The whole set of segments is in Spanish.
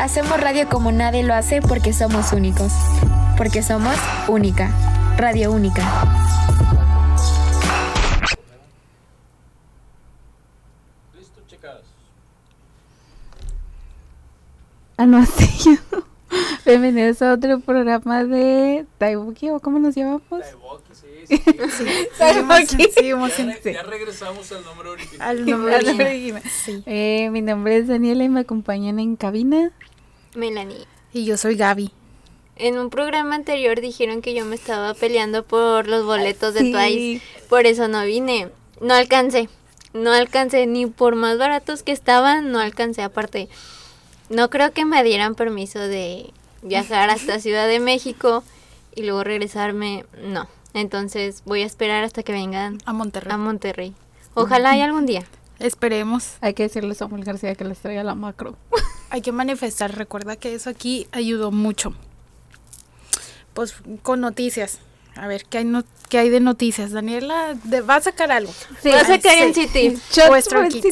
Hacemos radio como nadie lo hace porque somos únicos. Porque somos única. Radio única. Listo, chicas. Ah, no, sí. Bienvenidos a otro programa de Taibuki, ¿o cómo nos llamamos? Taiwoki, sí, sí. sí. Taibuki. Seguimos Ya, en re- ya regresamos al nombre original. al nombre Al original. original. Sí. Eh, mi nombre es Daniela y me acompañan en cabina. Melanie. Y yo soy Gaby. En un programa anterior dijeron que yo me estaba peleando por los boletos de Sí. Twice. Por eso no vine. No alcancé. No alcancé ni por más baratos que estaban, no alcancé. Aparte, no creo que me dieran permiso de viajar hasta Ciudad de México y luego regresarme. No. Entonces voy a esperar hasta que vengan A Monterrey. a Monterrey. Ojalá y algún día. Esperemos. Hay que decirle a Samuel García que les traiga la macro. Hay que manifestar. Recuerda que eso aquí ayudó mucho. Pues con noticias. A ver, ¿qué hay, no- qué hay de noticias? Daniela de- va a sacar algo. Voy a sacar en sí.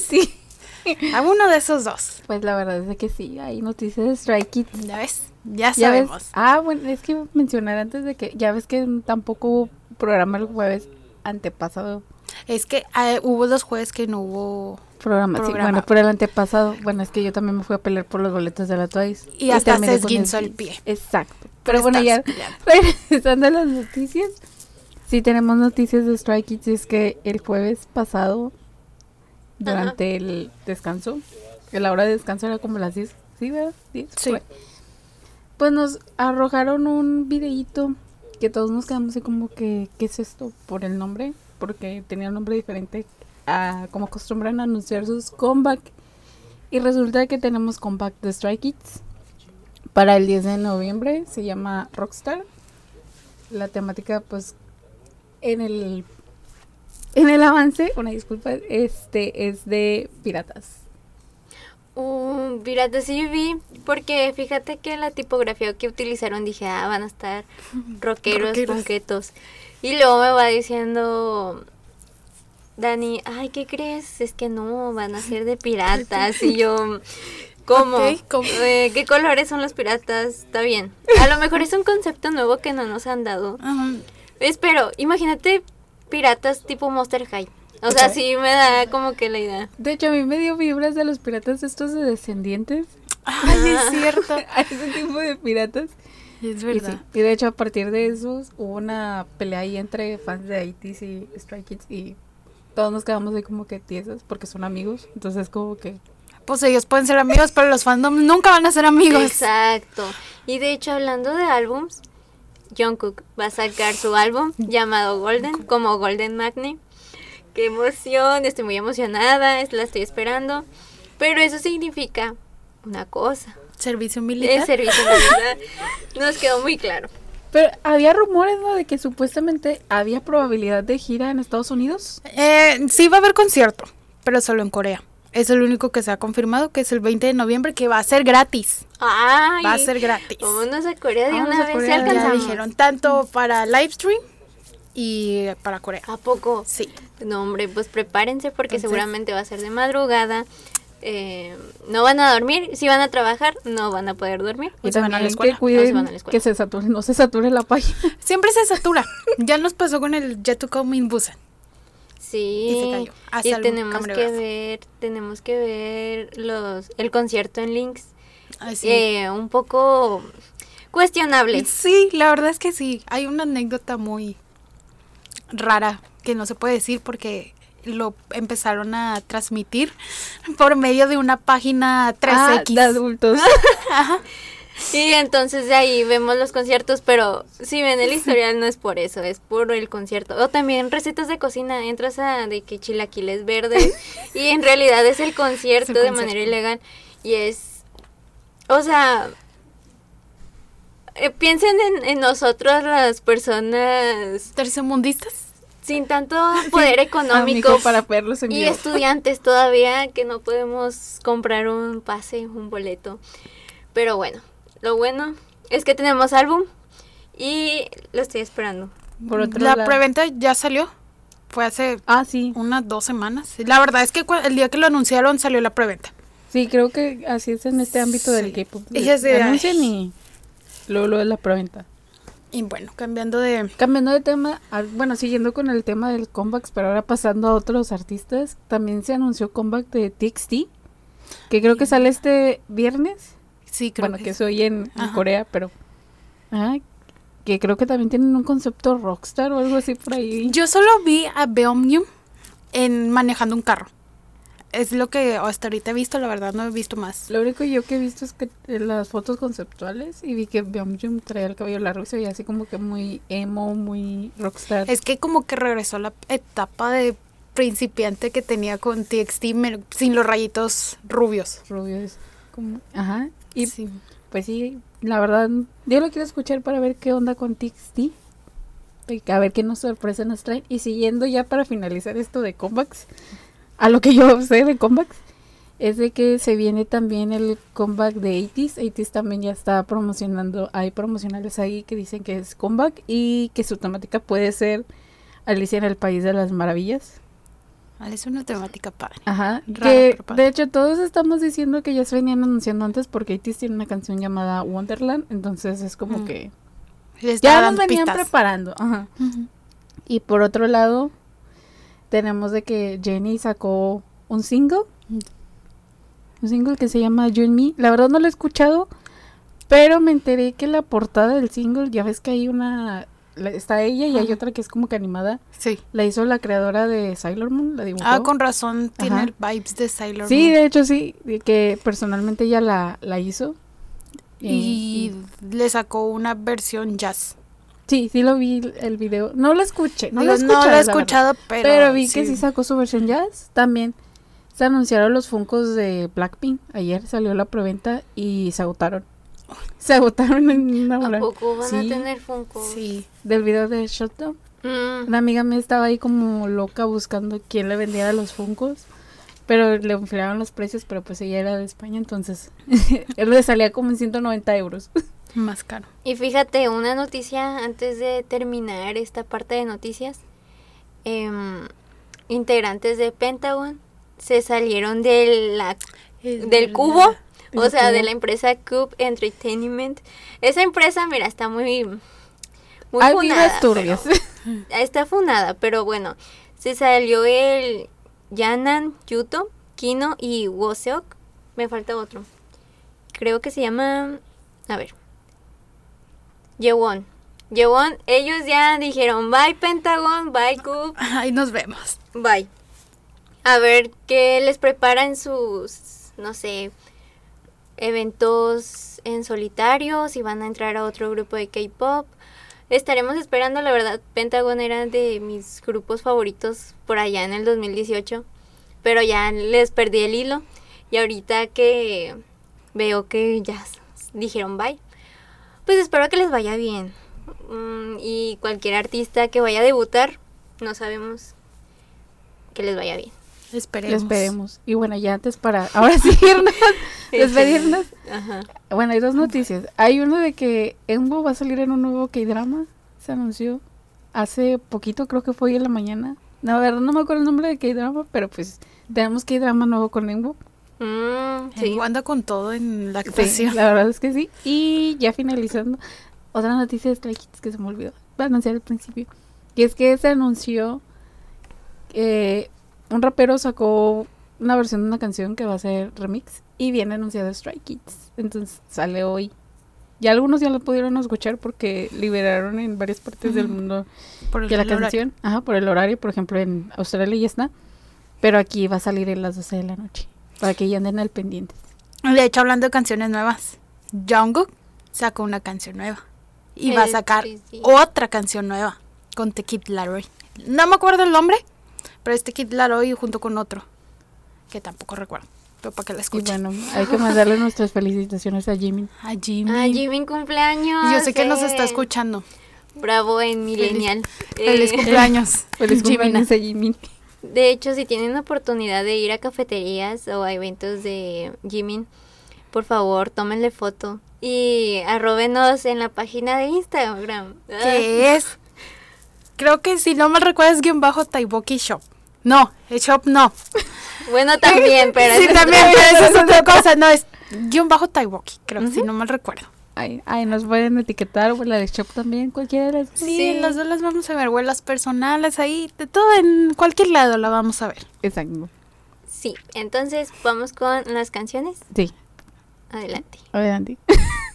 City. A uno de esos dos. Pues la verdad es que sí, hay noticias de Strike Kids. ¿Ya ves? Ya Ya ves. sabemos. Ah, bueno, es que mencionar antes de que ya ves que tampoco hubo programa el jueves antepasado. Es que ah, hubo dos jueves que no hubo. Programa, sí, bueno, pero el antepasado, bueno, es que yo también me fui a pelear por los boletos de la Twice. Y hasta terminé se esguinzó el pie. Exacto. Pero bueno, ya regresando a las noticias, sí tenemos noticias de Strike Kids, y es que el jueves pasado, durante el descanso, que la hora de descanso era como las 10, ¿sí, verdad? 10, Sí. por ahí. Pues nos arrojaron un videíto que todos nos quedamos así como que, ¿qué es esto? Por el nombre, porque tenía un nombre diferente a como acostumbran a anunciar sus comeback. Y resulta que tenemos comeback de Strike Kids para el 10 de noviembre, se llama Rockstar. La temática pues en el en el avance, una disculpa, este es de piratas. Un pirata sí vi, porque fíjate que la tipografía que utilizaron dije, ah, van a estar rockeros, Rockeros. Y luego me va diciendo Dani, ay, ¿qué crees? Es que no, van a ser de piratas. y yo, ¿cómo? Eh, ¿Qué colores son los piratas? Está bien. A lo mejor es un concepto nuevo que no nos han dado. Ajá. Espero, imagínate piratas tipo Monster High. O sea, sí me da como que la idea. De hecho, a mí me dio vibras de los piratas estos de descendientes. Ay, es cierto. a ese tipo de piratas. Es Y, verdad. sí, y de hecho, a partir de esos, hubo una pelea ahí entre fans de ITs y Strike Kids. Y todos nos quedamos ahí como que tiesos porque son amigos. Entonces, como que. Pues ellos pueden ser amigos, pero los fandoms nunca van a ser amigos. Exacto. Y de hecho, hablando de álbums, Jungkook va a sacar su álbum llamado Golden, como Golden Magnet. Qué emoción, estoy muy emocionada, es- la estoy esperando. Pero eso significa una cosa. Servicio El militar. servicio militar nos quedó muy claro. Pero había rumores, ¿no? De que supuestamente había probabilidad de gira en Estados Unidos. Eh, sí va a haber concierto, pero solo en Corea. Es el único que se ha confirmado, que es el 20 de noviembre, que va a ser gratis. Ay, Va a ser gratis. Vámonos a Corea de Vámonos una a vez Corea, si ya Ya alcanzamos. dijeron, tanto para live stream y para Corea. ¿A poco? Sí. No, hombre, pues prepárense porque Entonces- seguramente va a ser de madrugada. Eh, no van a dormir. Si van a trabajar, no van a poder dormir. ¿O Y se van a la también escuela? que cuiden ¿O se van a la escuela? que se sature, no se sature la página. Siempre se satura. ya nos pasó con el Jet to Come in Busan. Sí. Y se cayó. Hasta Y el tenemos que ver, tenemos que ver los, el concierto en Links. Así. Eh, un poco cuestionable. Sí, la verdad es que sí. Hay una anécdota muy rara que no se puede decir porque lo empezaron a transmitir por medio de una página 3X. Ah, de adultos. Y entonces de ahí vemos los conciertos, pero si ven el historial no es por eso, es por el concierto. O también recetas de cocina, entras a de que chilaquiles verdes y en realidad es el concierto Es el de manera ilegal y es, o sea, eh, piensen en, en nosotros las personas Tercermundistas. Sin tanto poder económico Amigo, para verlos en y vivo. estudiantes todavía que no podemos comprar un pase, un boleto. Pero bueno, lo bueno es que tenemos álbum y lo estoy esperando. Por otro La lado- preventa ya salió. Fue hace Ah, sí. unas dos semanas. La verdad es que el día que lo anunciaron salió la preventa. Sí, creo que así es en este ámbito del Sí. K-pop. Y así de, Anuncian y luego lo de la preventa. Y bueno, cambiando de... Cambiando de tema, ah, bueno, siguiendo con el tema del comeback, pero ahora pasando a otros artistas, también se anunció comeback de TXT, que creo que sale este viernes. Sí, creo bueno, que que sí. soy en. Corea, pero... ah, que creo que también tienen un concepto rockstar o algo así por ahí. Yo solo vi a Beomnium en manejando un carro. Es lo que hasta ahorita he visto, la verdad no he visto más. Lo único yo que he visto es que las fotos conceptuales y vi que Byung traía el cabello largo y se veía así como que muy emo, muy rockstar. Es que como que regresó la etapa de principiante que tenía con TXT sin los rayitos rubios. rubio, es como... Ajá. Y Sí. pues sí, la verdad, yo lo quiero escuchar para ver qué onda con TXT. A ver qué nos sorpresa nos traen. Y siguiendo ya para finalizar esto de comebacks, a lo que yo sé de comebacks, es de que se viene también el comeback de 80s. 80s también ya está promocionando, hay promocionales ahí que dicen que es comeback y que su temática puede ser Alicia en el País de las Maravillas. Es una temática padre. Ajá. Rara, que pero padre. de hecho todos estamos diciendo que ya se venían anunciando antes porque ITIS tiene una canción llamada Wonderland, entonces es como Mm. que ya nos venían pistas. preparando. Ajá. Y por otro lado tenemos de que Jenny sacó un single, un single que se llama You and Me. La verdad no lo he escuchado, pero me enteré que la portada del single, ya ves que hay una la- está ella y hay otra que es como que animada. Sí. La hizo la creadora de Sailor Moon, la dibujó. Ah, con razón tiene vibes de Sailor Sí, Moon. de hecho sí, que personalmente ella la, la hizo. Y le sacó una versión jazz. Sí, sí lo vi el video. No lo escuché, no lo he no escuchado. lo he verdad. escuchado, pero. Pero, vi que sí sacó su versión jazz también. Se anunciaron los Funkos de Blackpink. Ayer salió la preventa y se agotaron. Se agotaron en una hora. ¿A poco van a tener Funko? Sí. Del video de Shutdown. Mm, Una amiga me estaba ahí como loca buscando quién le vendía los Funkos. Pero le enfriaron los precios, pero pues ella era de España, entonces él le salía como en 190 euros. Más caro. Y fíjate, una noticia antes de terminar esta parte de noticias. Em, integrantes de Pentagon se salieron de la, del cubo, o sea, de la empresa Cube Entertainment. Esa empresa, mira, está muy, muy Hay funada, pero- está funada, pero bueno, se salió el Yanan Yuto, Kino y Woseok. Me falta otro. Creo que se llama, a ver, Yewon. Yewon, ellos ya dijeron bye Pentagon, bye Cube, Ahí nos vemos. bye. A ver qué les preparan sus, no sé, eventos en solitario, si van a entrar a otro grupo de K-pop. Estaremos esperando, la verdad, Pentagon era de mis grupos favoritos por allá en el 2018, pero ya les perdí el hilo y ahorita que veo que ya dijeron bye, pues espero que les vaya bien. Mm, y cualquier artista que vaya a debutar, no sabemos que les vaya bien. Lo Esperemos. esperemos. Y bueno, ya antes para ahora sí irnos, despedirnos. Ajá. Bueno, hay dos noticias. Hay uno de que Embo va a salir en un nuevo K-drama. Se anunció hace poquito, creo que fue hoy en la mañana. No, la verdad no me acuerdo el nombre de K-drama, pero pues tenemos K-drama nuevo con Embo. Mm, Sí. Anda con todo en la Sí, actuación. la verdad es que sí. Y ya finalizando, otra noticia de Stray Kids que se me olvidó. Voy a anunciar al principio. Y es que se anunció que un rapero sacó una versión de una canción que va a ser remix y viene anunciado Stray Kids. Entonces sale hoy. Ya algunos ya lo pudieron escuchar porque liberaron en varias partes del mundo Por el que la horario. canción, ajá, por el horario, por ejemplo en Australia ya está, pero aquí va a salir en las 12 de la noche, para que ya anden al pendiente. De hecho, hablando de canciones nuevas, Jungkook sacó una canción nueva. Y va a sacar otra canción nueva con The Kid Laroi. No me acuerdo el nombre, pero es The Kid Laroi junto con otro. Que tampoco recuerdo. Pero para que la Y escuchen. bueno, hay que mandarle nuestras felicitaciones a Jimmy. A Jimmy. Ah, Jimmy cumpleaños. Y Yo sé que nos está eh. escuchando. Bravo en Millennial. Feliz Eh, cumpleaños. Feliz cumpleaños a Jimmy. De hecho, si tienen la oportunidad de ir a cafeterías o a eventos de Jimin, por favor, tómenle foto y arrobenos en la página de Instagram. ¿Qué es? Creo que si no me recuerdas, guion bajo Taiboki Shop. No, el shop no. Bueno, también, pero... sí, también, pero eso es otra cosa. No, es guion bajo Taiboki, creo, uh si no mal recuerdo. Ay, ay, nos pueden etiquetar, o la de Shop también, cualquiera de las Sí, sí. las dos las vamos a ver, o las personales, ahí, de todo, en cualquier lado la vamos a ver. Exacto. Sí, entonces vamos con las canciones. Sí. Adelante. Adelante.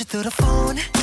you through the phone.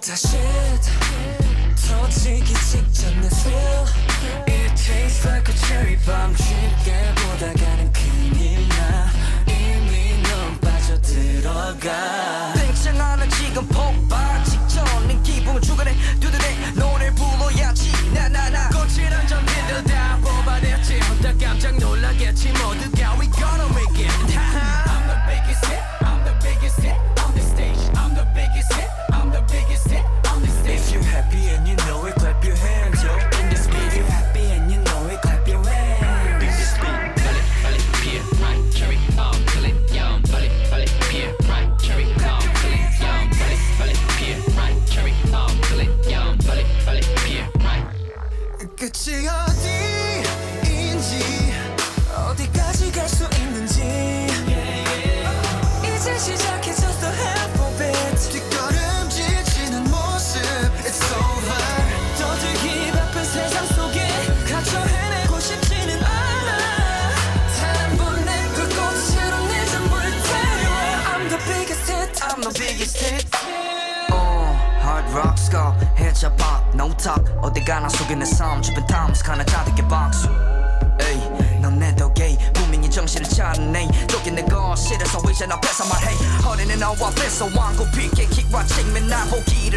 touch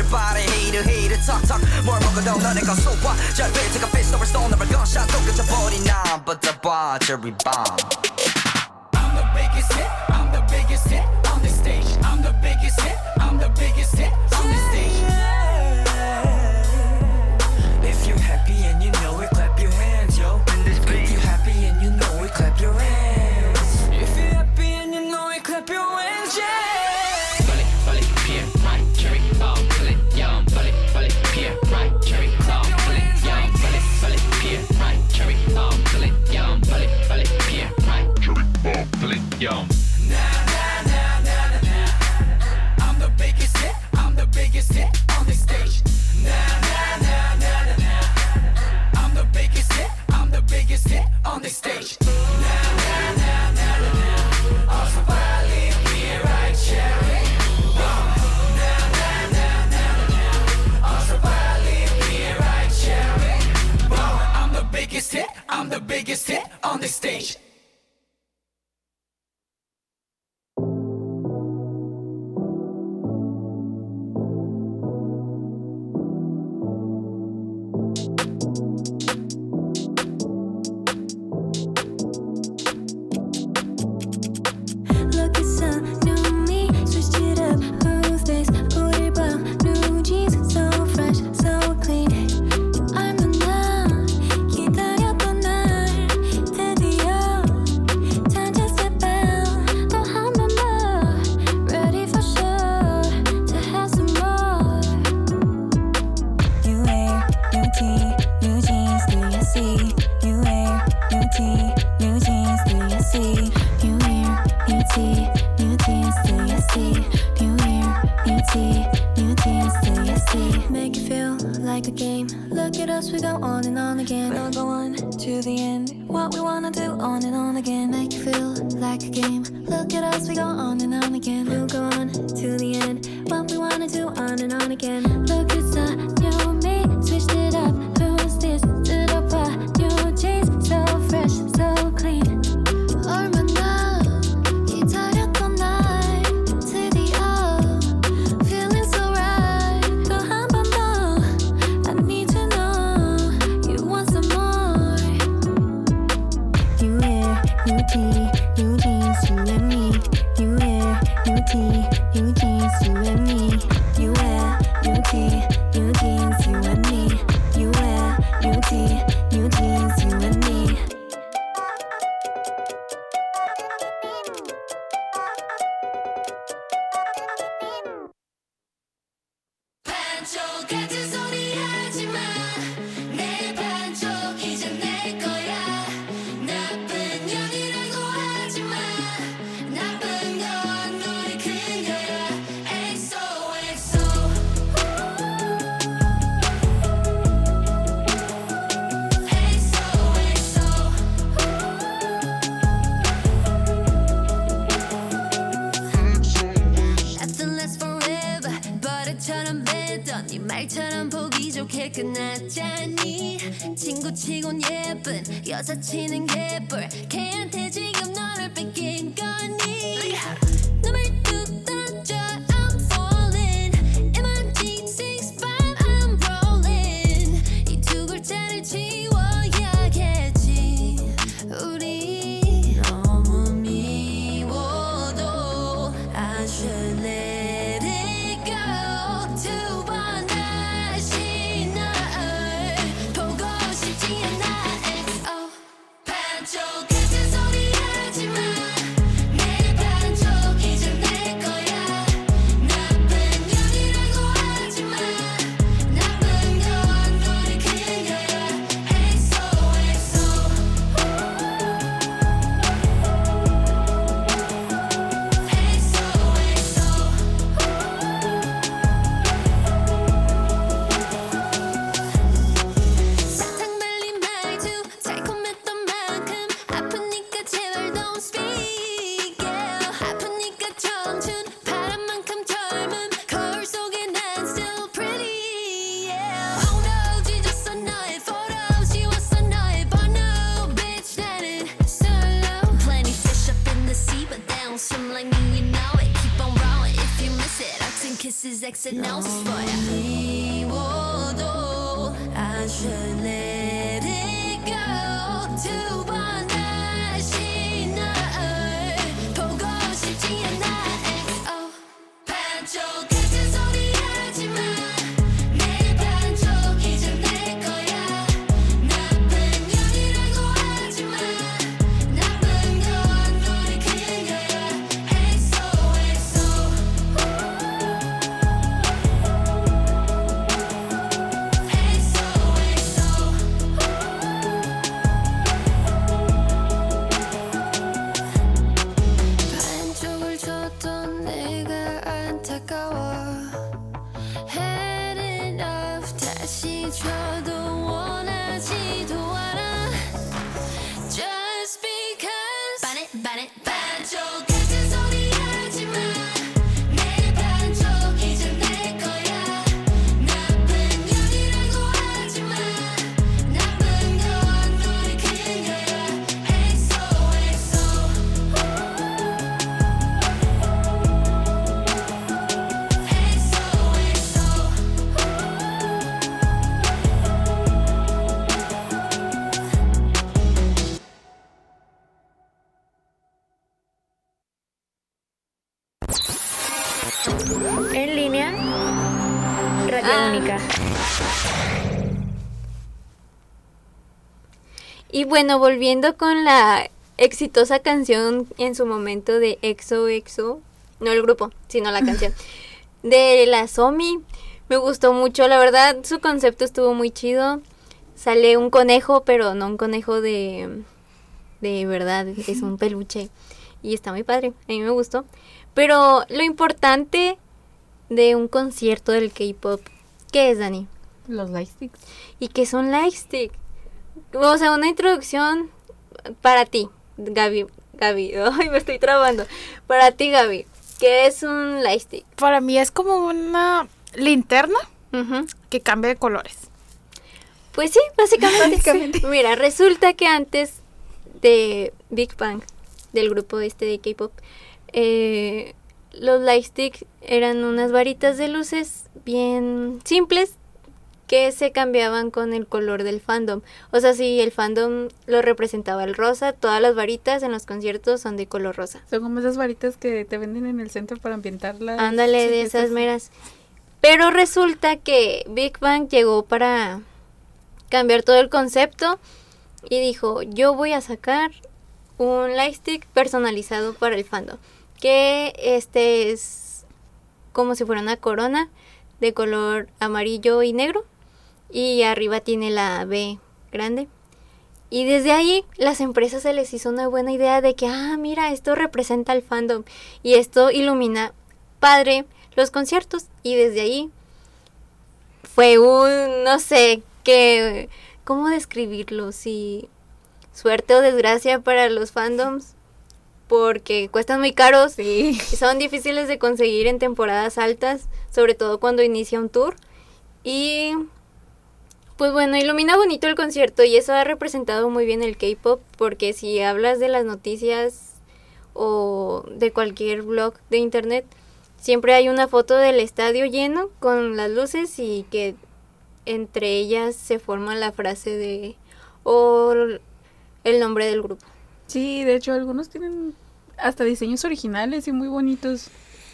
바래. Hater hater talk talk. 뭘 먹어도 소화 잘 gunshot 또난 But the battery bomb. I'm the biggest hit. I'm the biggest hit on the stage. I'm the biggest hit. I'm the biggest on the stage. go on and on again. We'll go on to the end. What we wanna do on and on again. Make you feel like a game. Look at us, we go on and on again. We'll go on to the end. What we wanna do on and on again. Look, it's a new me. Switched it up. Who's this? Stood a new jeans. So fresh, so clean. touching and 汽车都。bueno, volviendo con la exitosa canción en su momento de EXO EXO, no el grupo, sino la canción de la Somi. Me gustó mucho, la verdad, su concepto estuvo muy chido. Sale un conejo, pero no un conejo de de verdad, es un peluche y está muy padre, a mí me gustó. Pero lo importante de un concierto del K-pop, ¿qué es, Dani? Los lightsticks. ¿Y qué son lightsticks? O sea, una introducción para ti, Gaby. Gaby, ay, me estoy trabando. Para ti, Gaby, ¿qué es un lightstick? Para mí es como una linterna que cambia de colores. Pues sí, básicamente. Mira, resulta que antes de Big Bang, del grupo este de K-pop, eh, los lightsticks eran unas varitas de luces bien simples que se cambiaban con el color del fandom. O sea, si el fandom lo representaba el rosa, todas las varitas en los conciertos son de color rosa. Son como esas varitas que te venden en el centro para ambientarlas. Ándale, de esas meras. Pero resulta que Big Bang llegó para cambiar todo el concepto y dijo, yo voy a sacar un lightstick personalizado para el fandom. Que este es como si fuera una corona de color amarillo y negro. Y arriba tiene la B grande. Y desde ahí las empresas se les hizo una buena idea de que, ah, mira, esto representa al fandom y esto ilumina padre los conciertos. Y desde ahí fue un, no sé, qué, ¿cómo describirlo? Si suerte o desgracia para los fandoms, porque cuestan muy caros y son difíciles de conseguir en temporadas altas, sobre todo cuando inicia un tour. Y pues bueno, ilumina bonito el concierto y eso ha representado muy bien el K-pop porque si hablas de las noticias o de cualquier blog de internet, siempre hay una foto del estadio lleno con las luces y que entre ellas se forma la frase de o el nombre del grupo. Sí, de hecho algunos tienen hasta diseños originales y muy bonitos.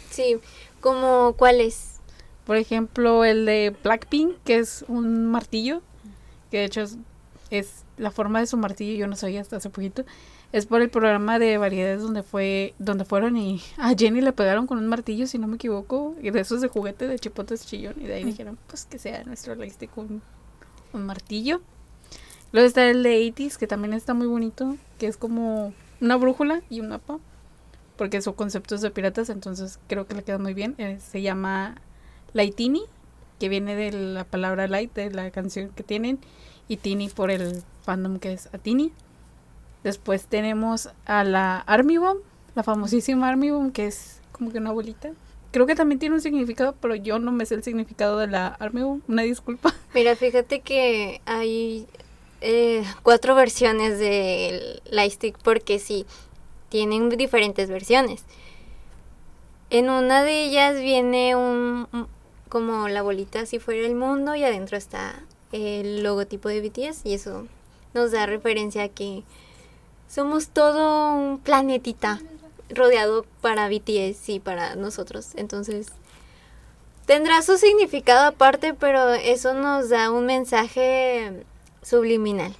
Sí, como cuáles? Por ejemplo, el de Blackpink, que es un martillo, que de hecho es, es la forma de su martillo, yo no sabía hasta hace poquito. Es por el programa de variedades donde fue donde fueron y a Jenny le pegaron con un martillo, si no me equivoco, y de esos de juguete de chipotes chillón. Y de ahí dijeron, pues que sea nuestro lightstick un, un martillo. Luego está el de 80s, que también está muy bonito, que es como una brújula y un mapa, porque son conceptos de piratas, entonces creo que le queda muy bien. Eh, se llama Lightini, que viene de la palabra light, de la canción que tienen, y Tini por el fandom que es Atini. Después tenemos a la Army Bomb, la famosísima Army Bomb, que es como que una bolita. Creo que también tiene un significado, pero yo no me sé el significado de la Army Bomb, una disculpa. Mira, fíjate que hay eh, cuatro versiones del lightstick porque sí, tienen diferentes versiones. En una de ellas viene un- como la bolita si fuera el mundo y adentro está el logotipo de BTS y eso nos da referencia a que somos todo un planetita rodeado para BTS y para nosotros. Entonces, tendrá su significado aparte, pero eso nos da un mensaje subliminal.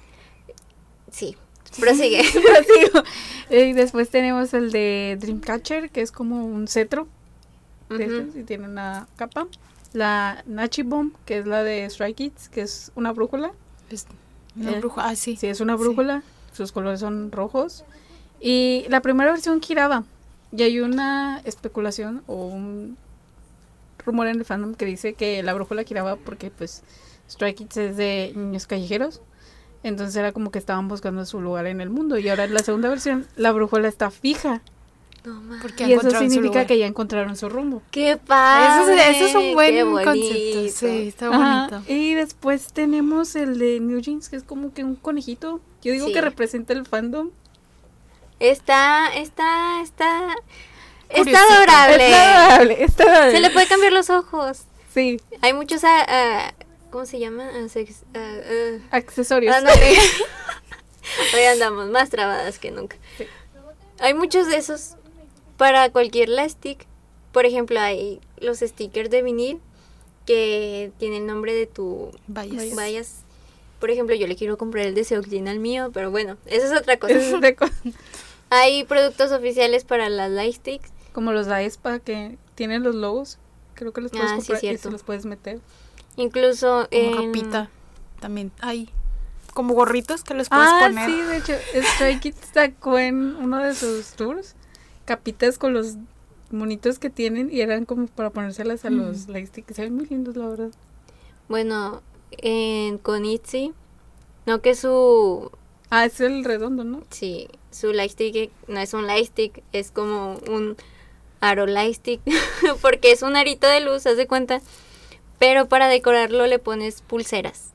Sí, prosigue. Prosigo. Eh, Y después tenemos el de Dreamcatcher, que es como un cetro. estos, y tiene una capa. La Nachi Bomb, que es la de Strike Kids, que es una brújula. Es una Eh, bruja, ah, sí. Sí, es una brújula. Sus colores son rojos. Y la primera versión giraba. Y hay una especulación o un rumor en el fandom que dice que la brújula giraba porque pues Stray Kids es de niños callejeros. Entonces era como que estaban buscando su lugar en el mundo. Y ahora en la segunda versión la brújula está fija. Porque y eso significa que ya encontraron su rumbo. ¡Qué Eso padre! es, eso es un ¡Qué buen concepto. Sí, está Ajá, bonito. Y después tenemos el de New Jeans, que es como que un conejito. Yo digo Sí. que representa el fandom. Está, está, está... Está adorable. Está adorable, está adorable. Se le puede cambiar los ojos. Sí, Hay muchos... ah, ah, ¿Cómo se llama? Ah, sex- ah, ah. accesorios. Ándale. Hoy andamos más trabadas que nunca. Hay muchos de esos para cualquier stick. Por ejemplo, hay los stickers de vinil que tienen el nombre de tu Vayas. vayas. Por ejemplo, yo le quiero comprar el de Seoklin al mío, pero bueno, eso es otra cosa. Es Hay productos oficiales para las lightsticks. como los Aespa que tienen los logos. Creo que los puedes Ah, sí, comprar y cierto. se los puedes meter. Incluso Como en- ropita. También hay como gorritos que les puedes Ah, poner. sí, de hecho, Stray Kids sacó en uno de sus tours capitas con los monitos que tienen y eran como para ponérselas a los lightstick. Se ven muy lindos, la verdad. Bueno, en, con Itzy, no que su, Ah, es el redondo, ¿no? sí, su lightstick no es un lightstick, es como un aro lightstick, porque es un arito de luz, haz de cuenta. Pero para decorarlo le pones pulseras,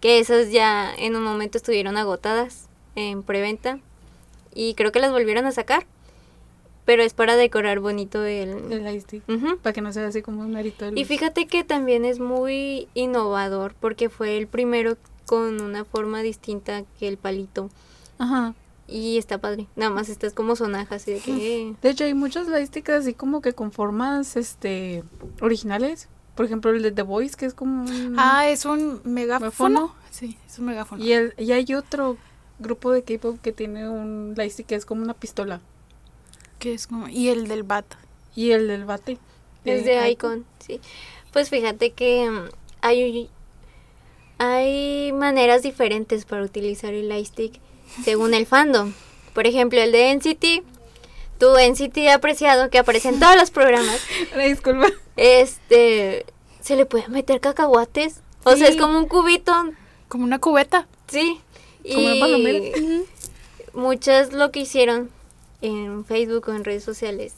que esas ya en un momento estuvieron agotadas en preventa y creo que las volvieron a sacar. Pero es para decorar bonito el... El lightstick. Ujú. Para que no sea así como un arito de luz. Y fíjate que también es muy innovador porque fue el primero con una forma distinta que el palito. Ajá. Y está padre. Nada más estás como sonaja, así de que... De hecho, hay muchas lightsticks así como que con formas este originales. Por ejemplo, el de The Voice, que es como un... Ah, es un megáfono. ¿Megáfono? Sí, es un megáfono. y, el, y hay otro grupo de K-pop que tiene un lightstick que es como una pistola. Que es como- y el del bat. Y el del bate. Es de Icon, sí. Pues fíjate que mm, hay, hay maneras diferentes para utilizar el lightstick según el fandom. Por ejemplo, el de NCT, tu NCT apreciado que aparece en todos los programas, disculpa. este, se le puede meter cacahuates. O sea, es como un cubito, Como una cubeta. sí. Como una palomera. muchas lo que hicieron en Facebook o en redes sociales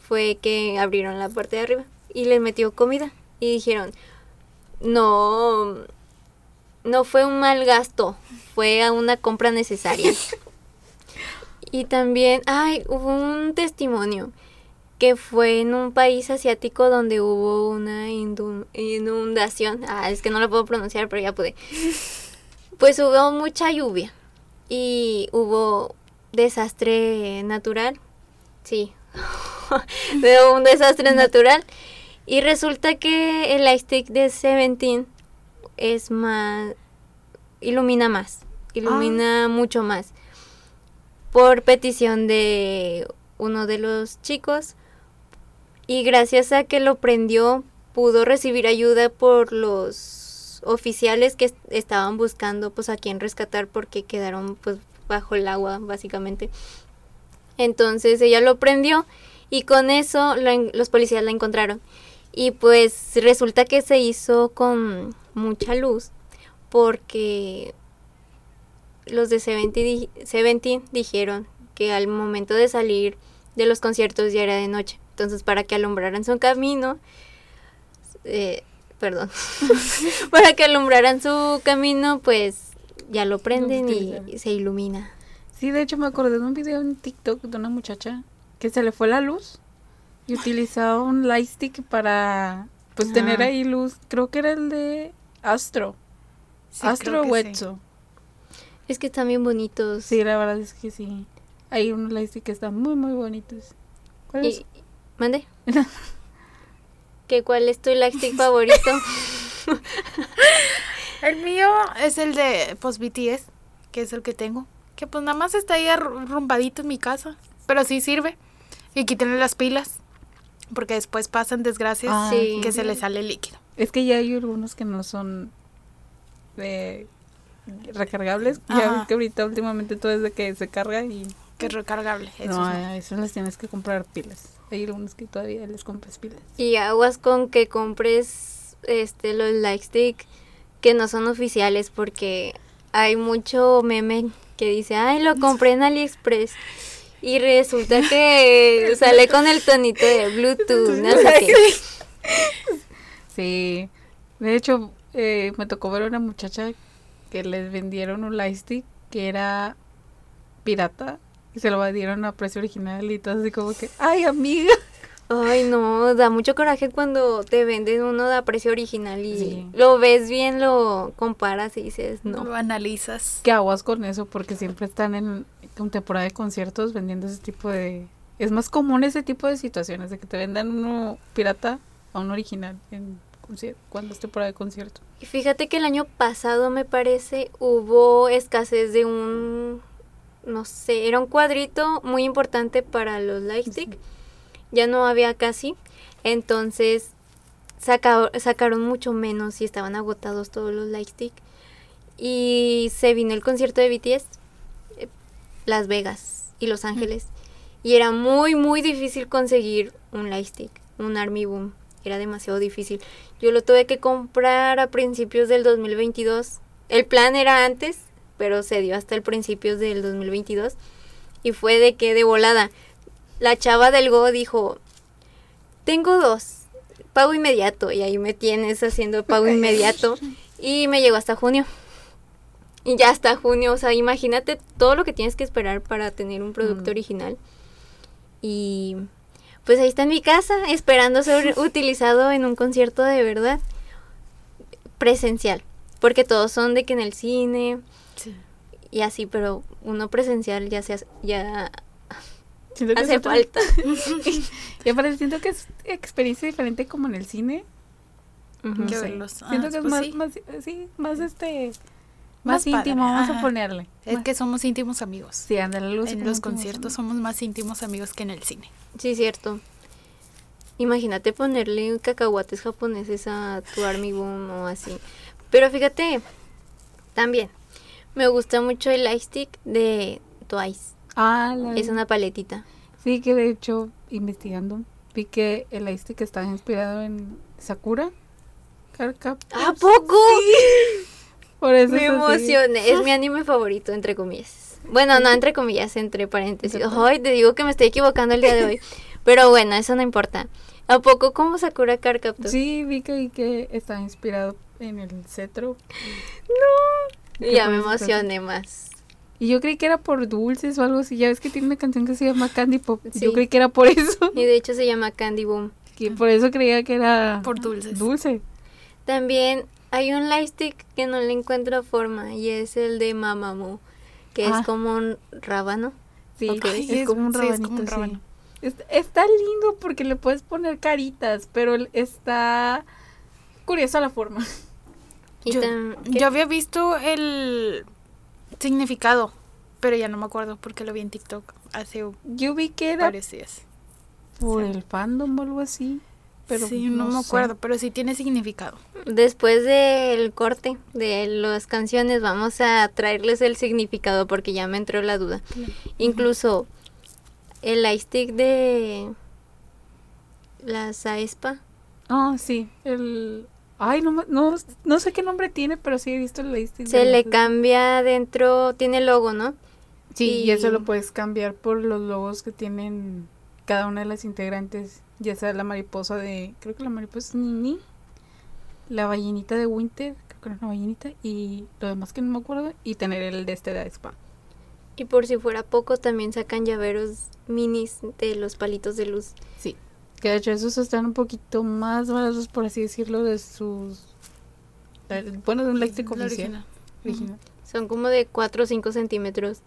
fue que abrieron la parte de arriba y les metió comida. Y dijeron no no fue un mal gasto fue a una compra necesaria y también ay hubo un testimonio que fue en un país asiático donde hubo una inundación. Ah es que no lo puedo pronunciar pero ya pude. Pues hubo mucha lluvia y hubo desastre natural. Sí, de un desastre natural. Y resulta que el lightstick de Seventeen es más. ilumina más. Ilumina mucho más. Por petición de uno de los chicos. Y gracias a que lo prendió, pudo recibir ayuda por los oficiales que est- estaban buscando pues a quién rescatar porque quedaron pues bajo el agua básicamente. Entonces ella lo prendió y con eso los policías la encontraron. Y pues resulta que se hizo con mucha luz porque los de Seventeen, Seventeen dijeron que al momento de salir de los conciertos ya era de noche. Entonces para que alumbraran su camino, eh, perdón, para que alumbraran su camino, pues ya lo prenden y se ilumina. Sí, de hecho me acordé de un video en TikTok de una muchacha que se le fue la luz y utilizaba un lightstick para pues tener Ah. ahí luz. Creo que era el de Astro. Sí, Astro que sí. Wetso. Es que están bien bonitos. Sí, la verdad es que sí. Hay unos lightstick que están muy muy bonitos. ¿Cuál es? Y, ¿Mande? ¿Qué, ¿Cuál es tu lightstick favorito? El mío es el de pues BTS, que es el que tengo. Que pues nada más está ahí arrumbadito en mi casa. Pero sí sirve. Y quítenle las pilas. Porque después pasan desgracias Ah, Sí. que se le sale líquido. Es que ya hay algunos que no son eh, recargables. Ya Ajá. ves que ahorita últimamente todo es de que se carga y Que es recargable. Eso no, a eso les tienes que comprar pilas. Hay algunos que todavía les compras pilas. y aguas con que compres este los lightstick que no son oficiales porque hay mucho meme que dice, ay, lo compré en AliExpress. Y resulta que sale con el tonito de Bluetooth, no sé qué. Sí, de hecho eh, me tocó ver a una muchacha que les vendieron un lightstick que era pirata y se lo dieron a precio original y todo así como que, ay amiga. Ay, no, da mucho coraje cuando te venden uno de precio original y Sí. lo ves bien, lo comparas y dices, no. Lo analizas. ¿Qué aguas con eso? Porque siempre están en, en temporada de conciertos vendiendo ese tipo de... Es más común ese tipo de situaciones, de que te vendan uno pirata a un original en cuando es temporada de concierto. Y fíjate que el año pasado, me parece, hubo escasez de un, no sé, era un cuadrito muy importante para los lightstick. Ya no había casi. Entonces saca- sacaron mucho menos y estaban agotados todos los lightstick. Y se vino el concierto de BTS, eh, Las Vegas y Los Ángeles. Y era muy, muy difícil conseguir un lightstick, un Army Boom. Era demasiado difícil. Yo lo tuve que comprar a principios del 2022. El plan era antes, pero se dio hasta el principios del 2022. Y fue de que de volada. La chava del Go dijo, tengo dos, pago inmediato. Y ahí me tienes haciendo pago inmediato. Y me llegó hasta junio. Y ya hasta junio, o sea, imagínate todo lo que tienes que esperar para tener un producto original. Y pues ahí está en mi casa, esperando ser utilizado en un concierto de verdad presencial. Porque todos son de que en el cine y así, pero uno presencial ya se hace, ya Siento que hace falta. y aparte siento que es experiencia diferente como en el cine. No sé. verlos. Siento Ah, que es pues más, sí. más, sí, más este, Más más, padre, íntimo, vamos a ponerle. Es Más- que somos íntimos amigos. sí, ándale, así En los conciertos somos más íntimos amigos que en el cine. Sí, cierto. Imagínate ponerle cacahuates japoneses a tu Army Boom o así. Pero fíjate, también, me gusta mucho el lightstick de Twice. Ah, la- Es una paletita. sí que de hecho, investigando, vi que el que está inspirado en Sakura. Card Captors. ¿A poco? Por eso Me es emocioné. Es mi anime favorito, entre comillas. Bueno, no entre comillas, entre paréntesis. Ay, te digo que me estoy equivocando el día de hoy. Pero bueno, eso no importa. ¿A poco como Sakura Card Captor? Sí, vi que, que está inspirado en el cetro. Y ya me está- emocioné más. Y yo creí que era por dulces o algo así. Ya ves que tiene una canción que se llama Candy Pop. Sí. Yo creí que era por eso. Y de hecho se llama Candy Boom. Que por eso creía que era Por dulces. dulce. También hay un lightstick que no le encuentro forma y es el de Mamamoo, que Ah. es como un rábano. Sí, Ok. es, es- como un sí, es rabanito. como un sí. rábano. Es- está lindo porque le puedes poner caritas, pero está curiosa la forma. Y Yo, yo había visto el significado, pero ya no me acuerdo porque lo vi en TikTok hace Yo vi que era varios días. por sí. el fandom o algo así. Pero sí, no, me sé. acuerdo, pero sí tiene significado. Después del corte de las canciones vamos a traerles el significado porque ya me entró la duda. Incluso el lightstick de la Saespa. Ah, sí. El. Ay, no, no, no sé qué nombre tiene, pero sí he visto el listing. Se le cambia dentro, tiene logo, ¿no? Sí, y eso lo puedes cambiar por los logos que tienen cada una de las integrantes. Ya sea la mariposa de. Creo que la mariposa es Nini. La ballenita de Winter. Creo que era una ballenita. Y lo demás que no me acuerdo. Y tener el de este de Spa. Y por si fuera poco, también sacan llaveros minis de los palitos de luz. Sí. Que de hecho esos están un poquito más baratos, por así decirlo, de sus. Bueno, de un oficial. original. original. Son como de 4 o 5 centímetros.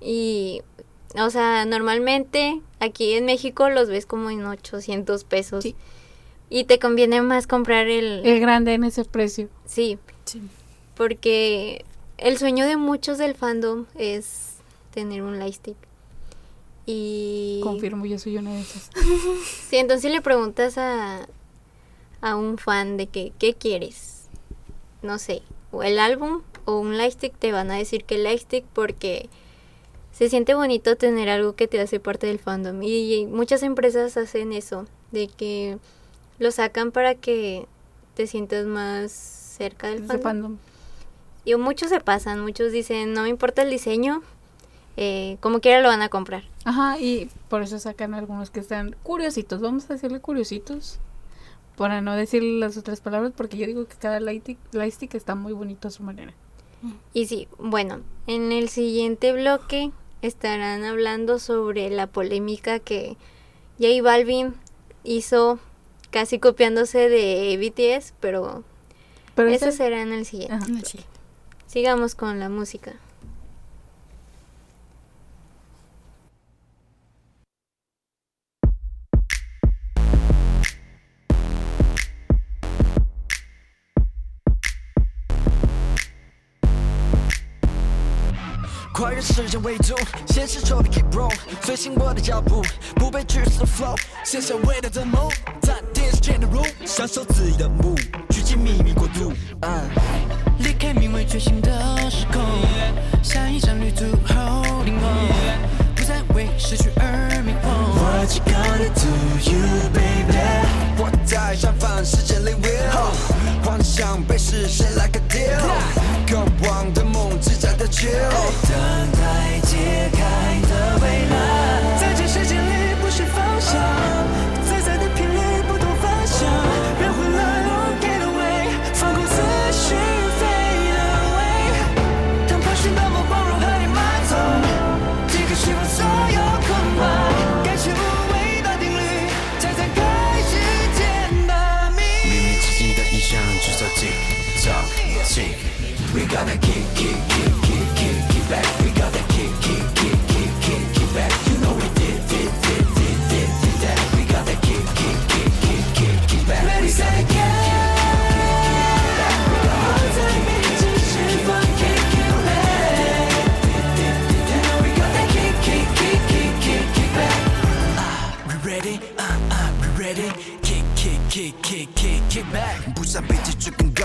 Y, o sea, normalmente aquí en México los ves como en 800 pesos. Sí. Y te conviene más comprar el... El grande en ese precio. Sí, Sí. porque el sueño de muchos del fandom es tener un lightstick. Y... Confirmo, yo soy una de esas. Sí, entonces le preguntas a, a un fan de que, ¿qué quieres? No sé, o el álbum o un lightstick, te van a decir que el lightstick porque se siente bonito tener algo que te hace parte del fandom. Y, muchas empresas hacen eso, de que lo sacan para que te sientas más cerca del fandom. Y muchos se pasan, muchos dicen, no me importa el diseño, eh, como quiera lo van a comprar. Ajá, y por eso sacan algunos que están curiositos. Vamos a decirle curiositos. Para no decir las otras palabras, porque yo digo que cada lightstick, está muy bonito a su manera. Y sí, bueno, en el siguiente bloque estarán hablando sobre la polémica que J Balvin hizo casi copiándose de BTS, pero, Pero eso ese- será en el siguiente. Ajá. Sí. Sigamos con la música. 时间维度，现实丑 keep r o l l 随心我的脚步，不被拘束的 flow，卸下伟大的梦，暂停时间的 room，享受自己的目，狙击秘密国度。离开名为觉醒的时空下一站旅途 holding on，、不再为失去而迷惘。What you gonna do, you baby？我在绽放时间里 will，、oh. 幻想被实现 like a deal，、yeah. 渴望的梦。自在的节奏等待解开的未来在这世界里不是方向自在的频率不同凡响让混了 all get away 放空思绪 fade away 当盘旋的目光柔和 in my zone 即刻释放所有捆绑改写无谓的定律再展开时间的迷秘密之境的异象制造精巧的惊喜 we got it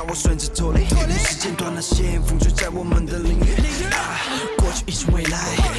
我选择脱离时间断了线风吹在我们的领域。过去已是未来。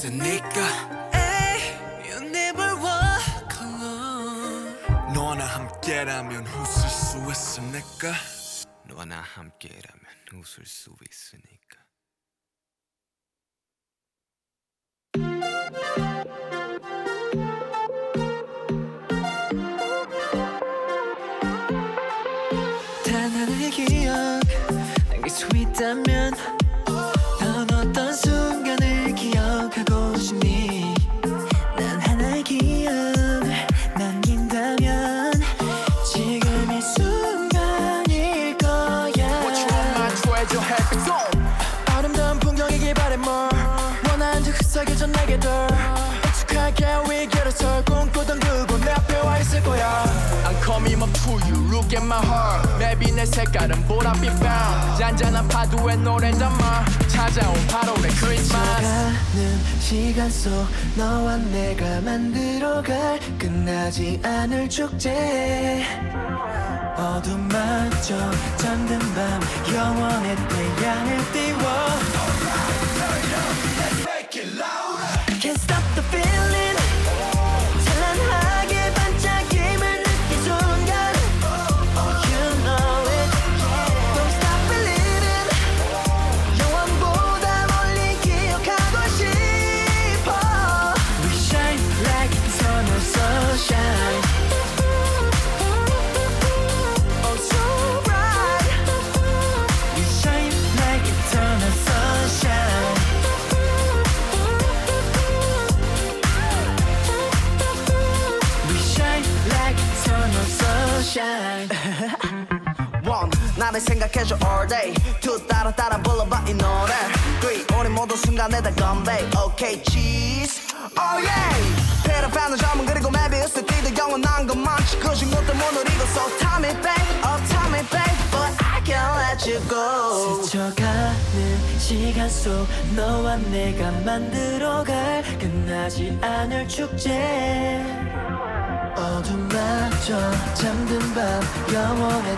있으니까. Hey, You never walk alone. 너와 나 함께라면 웃을 수 있으니까. 너와 나 함께라면 웃을 수 있으니까. 단 하나의 기억 남길 수 있다면 Look at my heart. Maybe 내 색깔은 보랏빛 밤 잔잔한 파도에 노래담아 찾아온 8월의 크리스마스. 가는 시간 속 너와 내가 만들어갈 끝나지 않을 축제. 어둠마저 잠든 밤 영원의 태양을 띄워. 이제 어둠마저 잠든 밤 영원해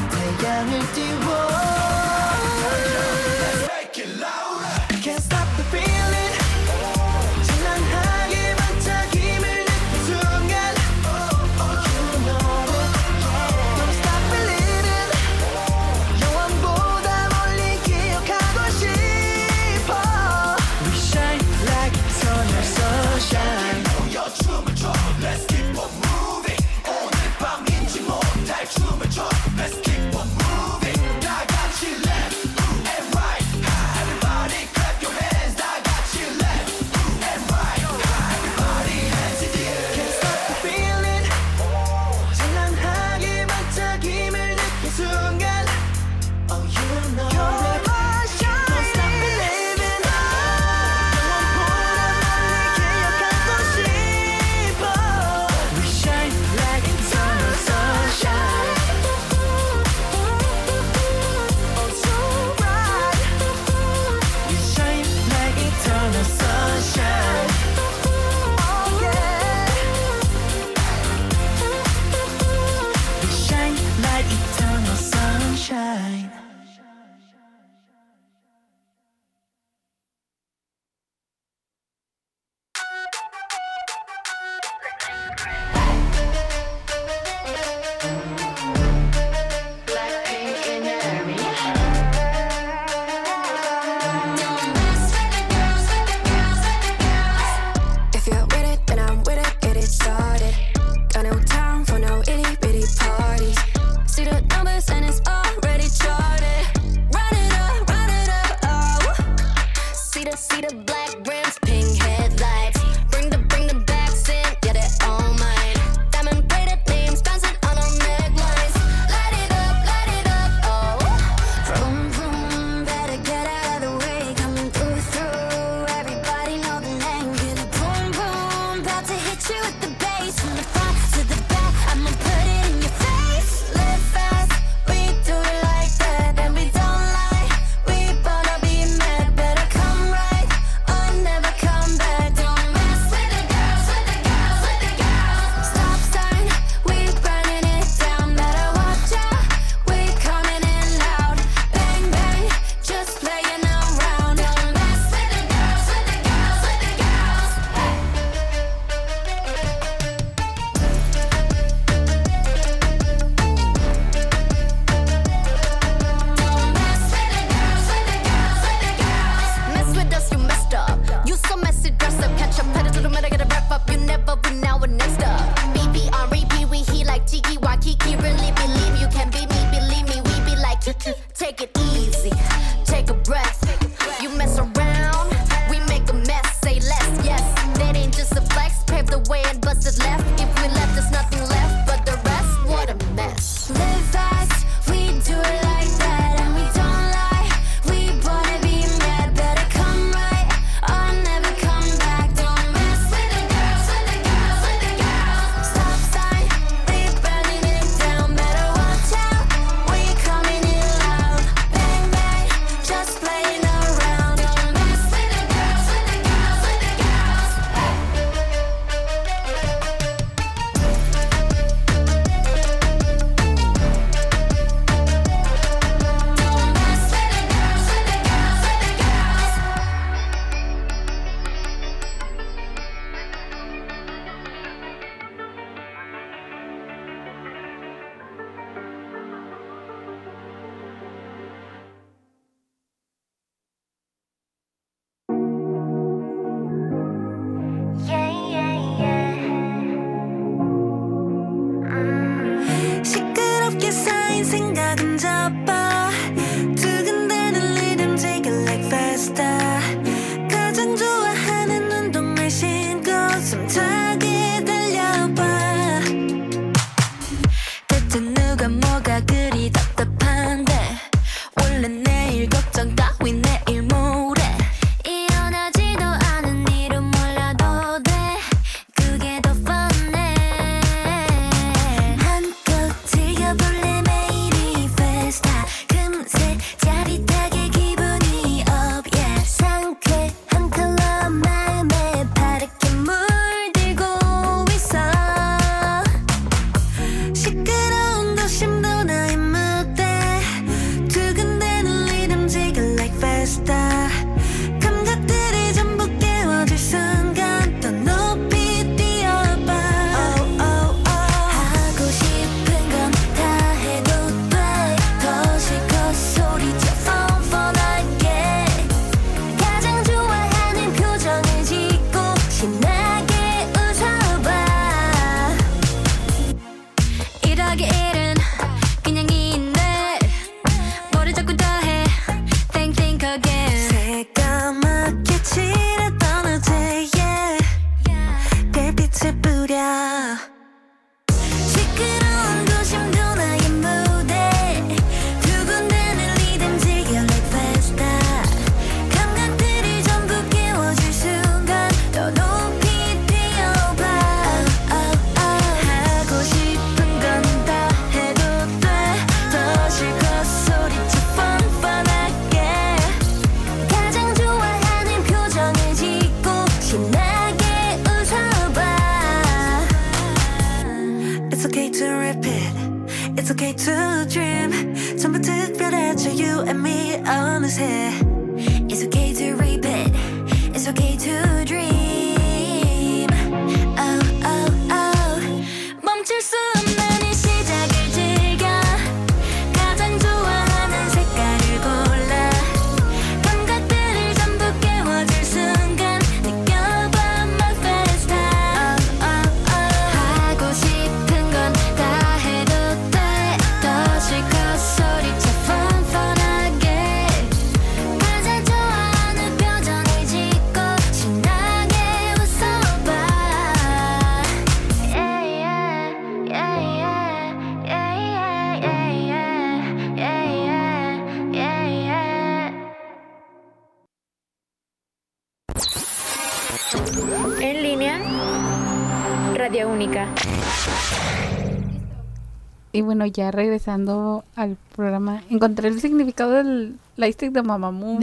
Y bueno, ya regresando al programa, encontré el significado del lightstick de Mamamoo.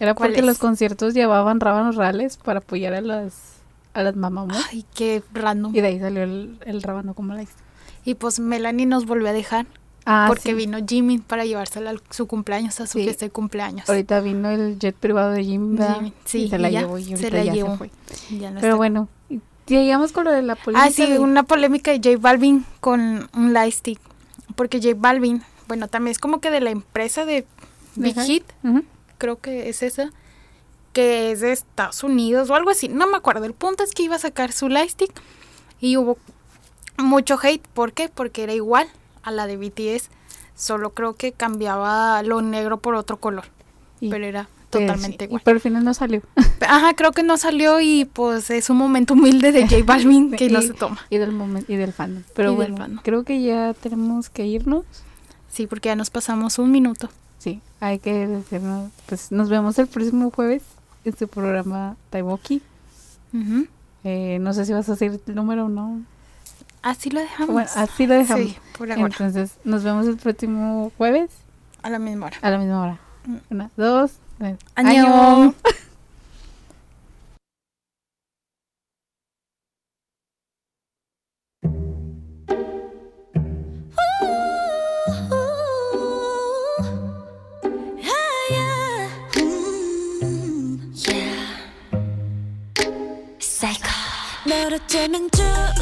Era ¿Cuál porque es? los conciertos llevaban rábanos reales para apoyar a las a las Mamamoo. Ay, qué random. Y de ahí salió el, el rábano como lightstick. Y pues Melanie nos volvió a dejar. Ah, porque sí. vino Jimmy para llevársela a su cumpleaños, a su Sí. fiesta de cumpleaños. Ahorita vino el jet privado de Jim, ¿verdad? Jimmy, sí, y se la y llevó y se la ya llevó. se fue. Ya no Pero está. bueno, llegamos con lo de la polémica. Ah, sí, de- una polémica de J Balvin con un lightstick. Porque J Balvin, bueno, también es como que de la empresa de Big Ajá. Hit, creo que es esa, que es de Estados Unidos o algo así, no me acuerdo. El punto es que iba a sacar su lightstick y hubo mucho hate. ¿Por qué? Porque era igual a la de BTS, solo creo que cambiaba lo negro por otro color, pero era totalmente sí, igual. Pero al final no salió. Ajá, creo que no salió y pues es un momento humilde de J Balvin que no se toma. Y del momento y del fandom. Pero Y bueno, fandom. creo que ya tenemos que irnos. Sí, porque ya nos pasamos un minuto. Sí, hay que decirnos, pues nos vemos el próximo jueves en su programa Taiwoki. Ujú. Eh, no sé si vas a decir el número o no. Así lo dejamos. Bueno, así lo dejamos. Sí, por ahora. Entonces, nos vemos el próximo jueves a la misma hora. a la misma hora. Una, dos, 네. 안녕. 어쩌면 좋